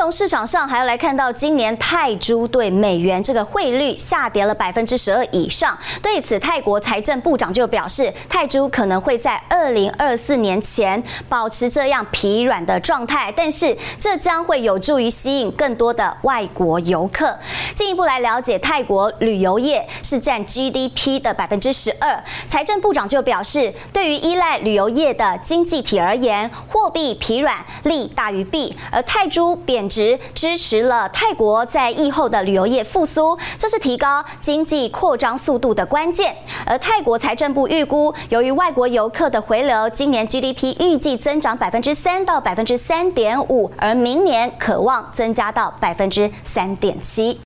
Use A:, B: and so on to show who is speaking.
A: 从市场上还要来看到，今年泰铢对美元这个汇率下跌了百分之十二以上。对此，泰国财政部长就表示，泰铢可能会在二零二四年前保持这样疲软的状态，但是这将会有助于吸引更多的外国游客。进一步来了解，泰国旅游业是占 GDP 的百分之十二。财政部长就表示，对于依赖旅游业的经济体而言，货币疲软利大于弊，而泰铢。贬值支持了泰国在疫后的旅游业复苏，这是提高经济扩张速度的关键。而泰国财政部预估，由于外国游客的回流，今年 GDP 预计增长百分之三到百分之三点五，而明年可望增加到百分之三点七。